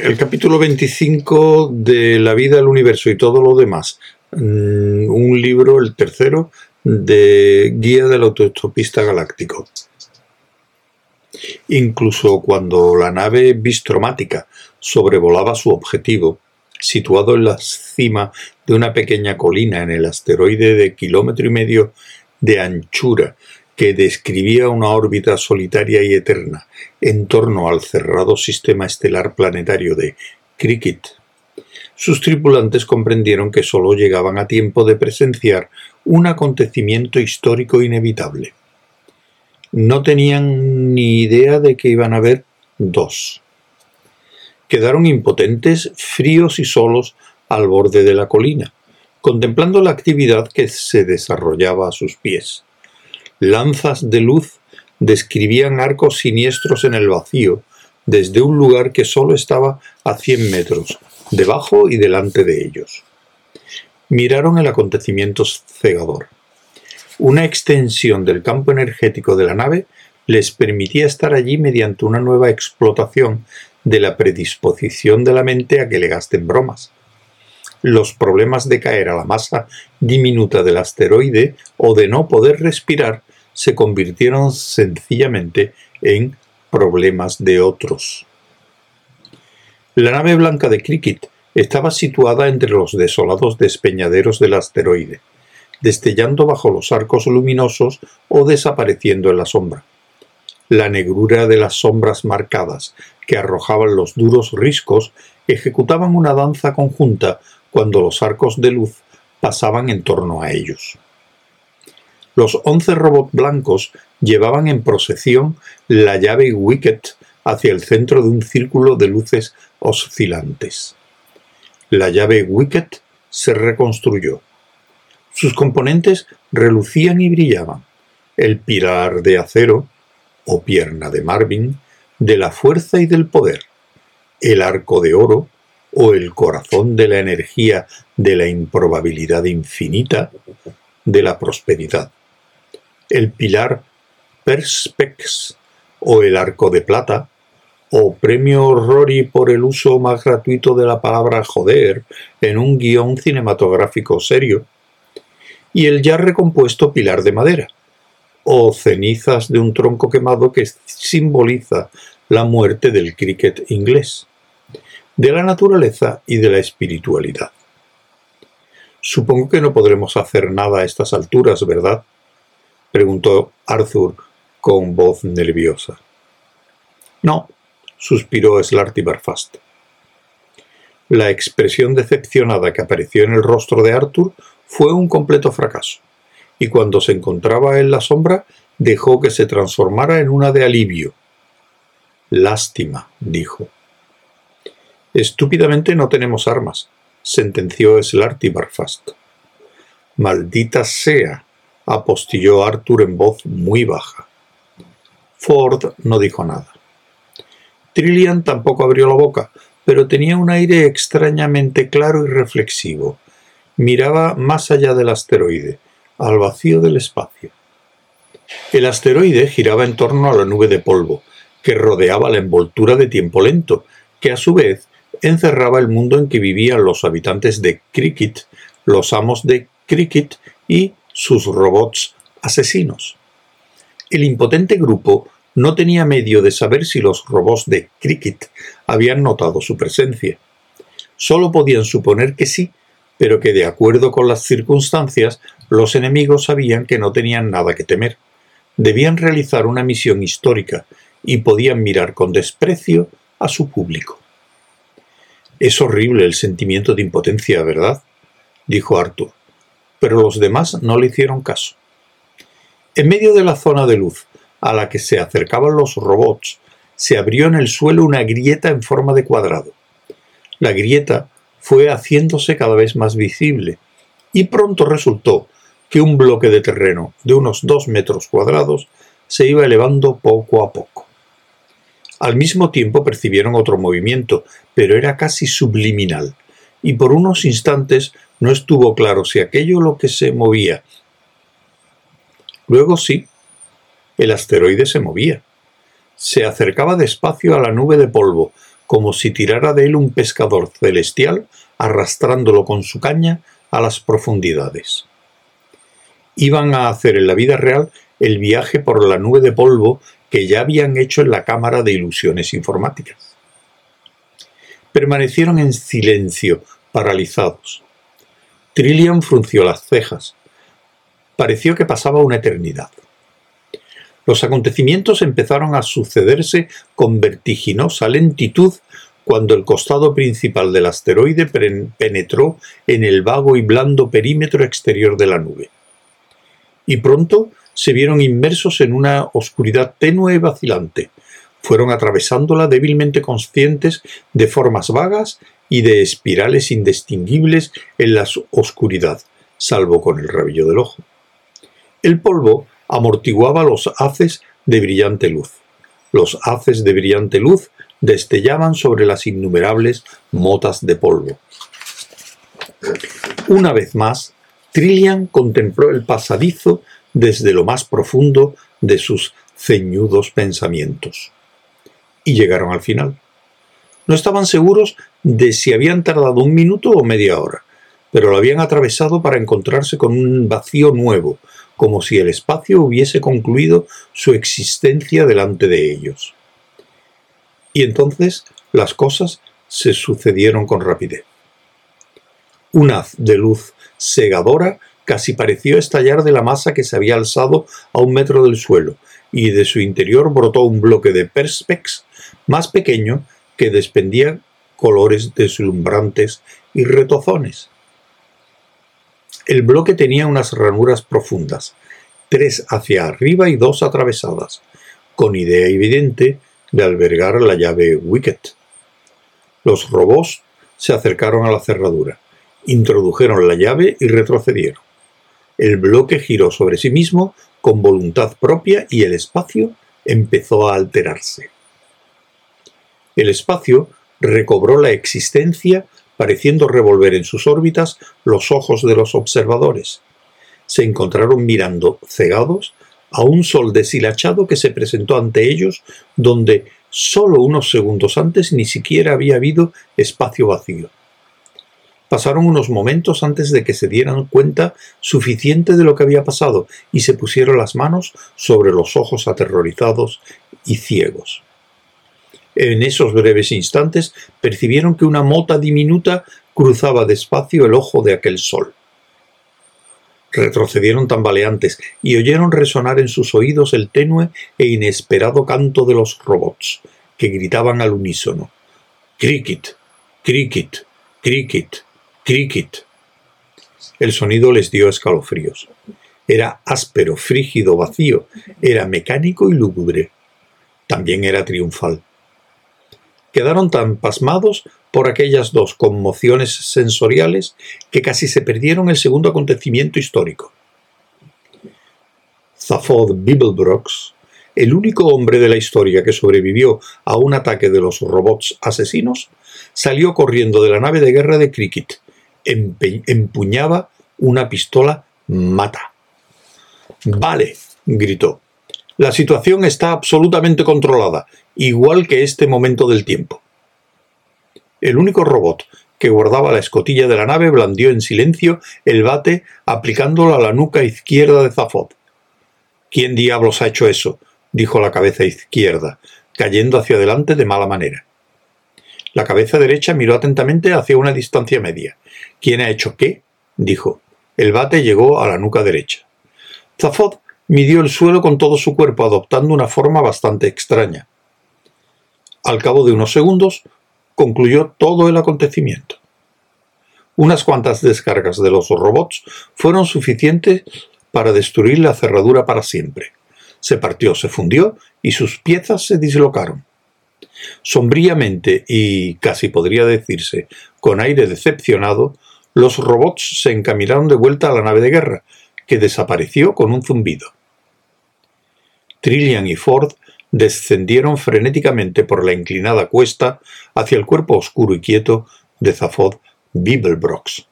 el capítulo 25 de La vida, el universo y todo lo demás. Mm, un libro, el tercero, de Guía del Autoestopista Galáctico. Incluso cuando la nave bistromática sobrevolaba su objetivo, situado en la cima de una pequeña colina en el asteroide de kilómetro y medio de anchura que describía una órbita solitaria y eterna en torno al cerrado sistema estelar planetario de Cricket, sus tripulantes comprendieron que sólo llegaban a tiempo de presenciar un acontecimiento histórico inevitable. No tenían ni idea de que iban a ver dos. Quedaron impotentes, fríos y solos al borde de la colina, contemplando la actividad que se desarrollaba a sus pies. Lanzas de luz describían arcos siniestros en el vacío, desde un lugar que solo estaba a cien metros, debajo y delante de ellos. Miraron el acontecimiento cegador. Una extensión del campo energético de la nave les permitía estar allí mediante una nueva explotación de la predisposición de la mente a que le gasten bromas. Los problemas de caer a la masa diminuta del asteroide o de no poder respirar se convirtieron sencillamente en problemas de otros. La nave blanca de Cricket estaba situada entre los desolados despeñaderos del asteroide, destellando bajo los arcos luminosos o desapareciendo en la sombra. La negrura de las sombras marcadas que arrojaban los duros riscos ejecutaban una danza conjunta cuando los arcos de luz pasaban en torno a ellos. Los once robots blancos llevaban en procesión la llave Wicket hacia el centro de un círculo de luces oscilantes. La llave Wicket se reconstruyó. Sus componentes relucían y brillaban. El pilar de acero, o pierna de Marvin, de la fuerza y del poder. El arco de oro, o el corazón de la energía de la improbabilidad infinita, de la prosperidad. El pilar Perspex, o el arco de plata, o premio Rory por el uso más gratuito de la palabra joder en un guion cinematográfico serio, y el ya recompuesto pilar de madera, o cenizas de un tronco quemado que simboliza la muerte del cricket inglés, de la naturaleza y de la espiritualidad. Supongo que no podremos hacer nada a estas alturas, ¿verdad? Preguntó Arthur con voz nerviosa. No, suspiró Slarty Barfast. La expresión decepcionada que apareció en el rostro de Arthur fue un completo fracaso, y cuando se encontraba en la sombra dejó que se transformara en una de alivio. Lástima, dijo. Estúpidamente no tenemos armas, sentenció Slarty Barfast. Maldita sea, apostilló Arthur en voz muy baja. Ford no dijo nada. Trillian tampoco abrió la boca, pero tenía un aire extrañamente claro y reflexivo. Miraba más allá del asteroide, al vacío del espacio. El asteroide giraba en torno a la nube de polvo, que rodeaba la envoltura de tiempo lento, que a su vez encerraba el mundo en que vivían los habitantes de Cricket, los amos de Cricket y sus robots asesinos. El impotente grupo no tenía medio de saber si los robots de Cricket habían notado su presencia. Solo podían suponer que sí, pero que de acuerdo con las circunstancias, los enemigos sabían que no tenían nada que temer. Debían realizar una misión histórica y podían mirar con desprecio a su público. Es horrible el sentimiento de impotencia, ¿verdad? dijo Arthur, pero los demás no le hicieron caso. En medio de la zona de luz, a la que se acercaban los robots, se abrió en el suelo una grieta en forma de cuadrado. La grieta fue haciéndose cada vez más visible, y pronto resultó que un bloque de terreno de unos dos metros cuadrados se iba elevando poco a poco. Al mismo tiempo percibieron otro movimiento, pero era casi subliminal, y por unos instantes no estuvo claro si aquello lo que se movía. Luego sí, el asteroide se movía. Se acercaba despacio a la nube de polvo, como si tirara de él un pescador celestial arrastrándolo con su caña a las profundidades. Iban a hacer en la vida real el viaje por la nube de polvo que ya habían hecho en la Cámara de Ilusiones Informáticas. Permanecieron en silencio, paralizados. Trillian frunció las cejas. Pareció que pasaba una eternidad. Los acontecimientos empezaron a sucederse con vertiginosa lentitud cuando el costado principal del asteroide penetró en el vago y blando perímetro exterior de la nube. Y pronto se vieron inmersos en una oscuridad tenue y vacilante. Fueron atravesándola débilmente conscientes de formas vagas y de espirales indistinguibles en la oscuridad, salvo con el rabillo del ojo. El polvo amortiguaba los haces de brillante luz. Los haces de brillante luz destellaban sobre las innumerables motas de polvo. Una vez más, Trillian contempló el pasadizo desde lo más profundo de sus ceñudos pensamientos. Y llegaron al final. No estaban seguros de si habían tardado un minuto o media hora, pero lo habían atravesado para encontrarse con un vacío nuevo, como si el espacio hubiese concluido su existencia delante de ellos. Y entonces las cosas se sucedieron con rapidez. Un haz de luz segadora casi pareció estallar de la masa que se había alzado a un metro del suelo, y de su interior brotó un bloque de perspex más pequeño que despendía colores deslumbrantes y retozones. El bloque tenía unas ranuras profundas, tres hacia arriba y dos atravesadas, con idea evidente de albergar la llave Wicket. Los robots se acercaron a la cerradura, introdujeron la llave y retrocedieron. El bloque giró sobre sí mismo con voluntad propia y el espacio empezó a alterarse. El espacio recobró la existencia pareciendo revolver en sus órbitas los ojos de los observadores. Se encontraron mirando, cegados, a un sol deshilachado que se presentó ante ellos donde solo unos segundos antes ni siquiera había habido espacio vacío. Pasaron unos momentos antes de que se dieran cuenta suficiente de lo que había pasado y se pusieron las manos sobre los ojos aterrorizados y ciegos. En esos breves instantes percibieron que una mota diminuta cruzaba despacio el ojo de aquel sol. Retrocedieron tambaleantes y oyeron resonar en sus oídos el tenue e inesperado canto de los robots, que gritaban al unísono. Cricket, cricket, cricket, cricket. El sonido les dio escalofríos. Era áspero, frígido, vacío, era mecánico y lúgubre. También era triunfal quedaron tan pasmados por aquellas dos conmociones sensoriales que casi se perdieron el segundo acontecimiento histórico. Zaphod Bibelbrox, el único hombre de la historia que sobrevivió a un ataque de los robots asesinos, salió corriendo de la nave de guerra de Cricket. empuñaba una pistola mata. Vale, gritó. La situación está absolutamente controlada igual que este momento del tiempo. El único robot que guardaba la escotilla de la nave blandió en silencio el bate aplicándolo a la nuca izquierda de Zafod. ¿Quién diablos ha hecho eso? dijo la cabeza izquierda, cayendo hacia adelante de mala manera. La cabeza derecha miró atentamente hacia una distancia media. ¿Quién ha hecho qué? dijo. El bate llegó a la nuca derecha. Zafod midió el suelo con todo su cuerpo, adoptando una forma bastante extraña. Al cabo de unos segundos, concluyó todo el acontecimiento. Unas cuantas descargas de los robots fueron suficientes para destruir la cerradura para siempre. Se partió, se fundió y sus piezas se dislocaron. Sombríamente y casi podría decirse con aire decepcionado, los robots se encaminaron de vuelta a la nave de guerra, que desapareció con un zumbido. Trillian y Ford descendieron frenéticamente por la inclinada cuesta hacia el cuerpo oscuro y quieto de Zaphod Bibelbrox.